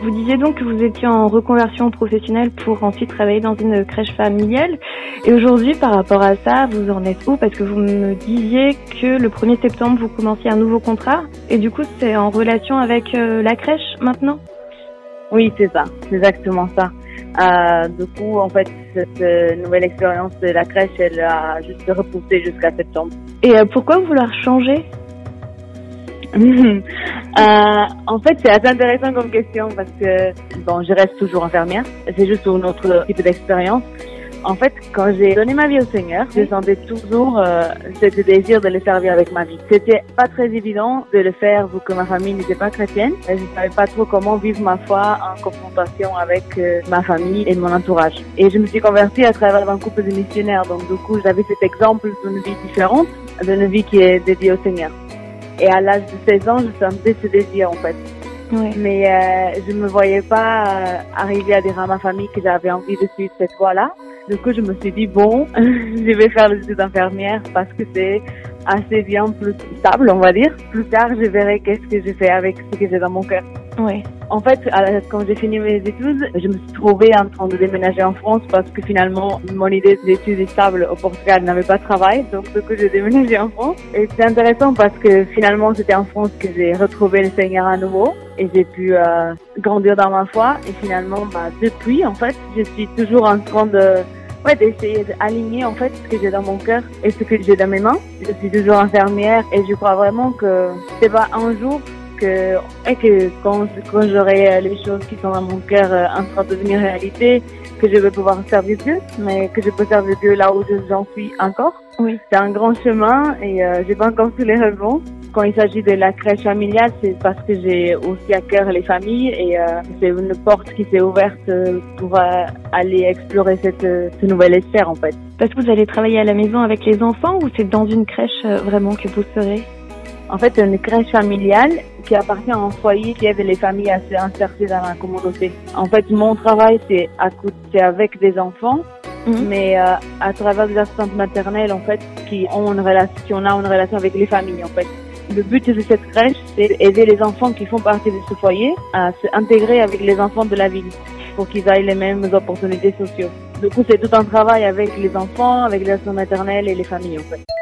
Vous disiez donc que vous étiez en reconversion professionnelle pour ensuite travailler dans une crèche familiale. Et aujourd'hui, par rapport à ça, vous en êtes où? Parce que vous me disiez que le 1er septembre, vous commenciez un nouveau contrat. Et du coup, c'est en relation avec euh, la crèche maintenant? Oui, c'est ça. C'est exactement ça. Euh, du coup, en fait, cette euh, nouvelle expérience de la crèche, elle a juste repoussé jusqu'à septembre. Et euh, pourquoi vouloir changer? euh, en fait, c'est assez intéressant comme question parce que bon, je reste toujours infirmière. C'est juste pour notre type d'expérience. En fait, quand j'ai donné ma vie au Seigneur, je sentais toujours euh, ce désir de le servir avec ma vie. C'était pas très évident de le faire vu que ma famille n'était pas chrétienne. Je ne savais pas trop comment vivre ma foi en confrontation avec euh, ma famille et mon entourage. Et je me suis convertie à travers un couple de missionnaires. Donc du coup, j'avais cet exemple d'une vie différente, d'une vie qui est dédiée au Seigneur. Et à l'âge de 16 ans, je sentais ce désir en fait. Oui. Mais euh, je me voyais pas euh, arriver à dire à ma famille que j'avais envie de suivre cette voie-là. Du coup, je me suis dit, bon, je vais faire les études d'infirmière parce que c'est assez bien plus stable, on va dire. Plus tard, je verrai qu'est-ce que je fais avec ce que j'ai dans mon cœur. Oui. En fait, quand j'ai fini mes études, je me suis trouvée en train de déménager en France parce que finalement, mon idée d'études stables au Portugal n'avait pas de travail. Donc, du coup, j'ai déménagé en France. Et c'est intéressant parce que finalement, c'était en France que j'ai retrouvé le Seigneur à nouveau et j'ai pu euh, grandir dans ma foi. Et finalement, bah, depuis, en fait, je suis toujours en train de ouais, d'essayer d'aligner en fait ce que j'ai dans mon cœur et ce que j'ai dans mes mains. Je suis toujours infirmière et je crois vraiment que c'est pas un jour que, et que quand, quand j'aurai euh, les choses qui sont dans mon cœur euh, en train de devenir réalité, que je vais pouvoir servir Dieu, mais que je peux servir Dieu là où je- j'en suis encore. Oui. C'est un grand chemin et euh, j'ai pas encore tous les raisons. Quand il s'agit de la crèche familiale, c'est parce que j'ai aussi à cœur les familles et euh, c'est une porte qui s'est ouverte pour euh, aller explorer cette, ce nouvel sphère en fait. Parce que vous allez travailler à la maison avec les enfants ou c'est dans une crèche vraiment que vous serez? En fait, une crèche familiale qui appartient à un foyer qui aide les familles à se insérer dans la communauté. En fait, mon travail, c'est à côté c'est avec des enfants, Mhm. mais euh, à travers des assistantes maternelles, en fait, qui ont une relation, qui ont une relation avec les familles, en fait. Le but de cette crèche, c'est d'aider les enfants qui font partie de ce foyer à s'intégrer avec les enfants de la ville pour qu'ils aient les mêmes opportunités sociales. Du coup, c'est tout un travail avec les enfants, avec les assistantes maternelles et les familles, en fait.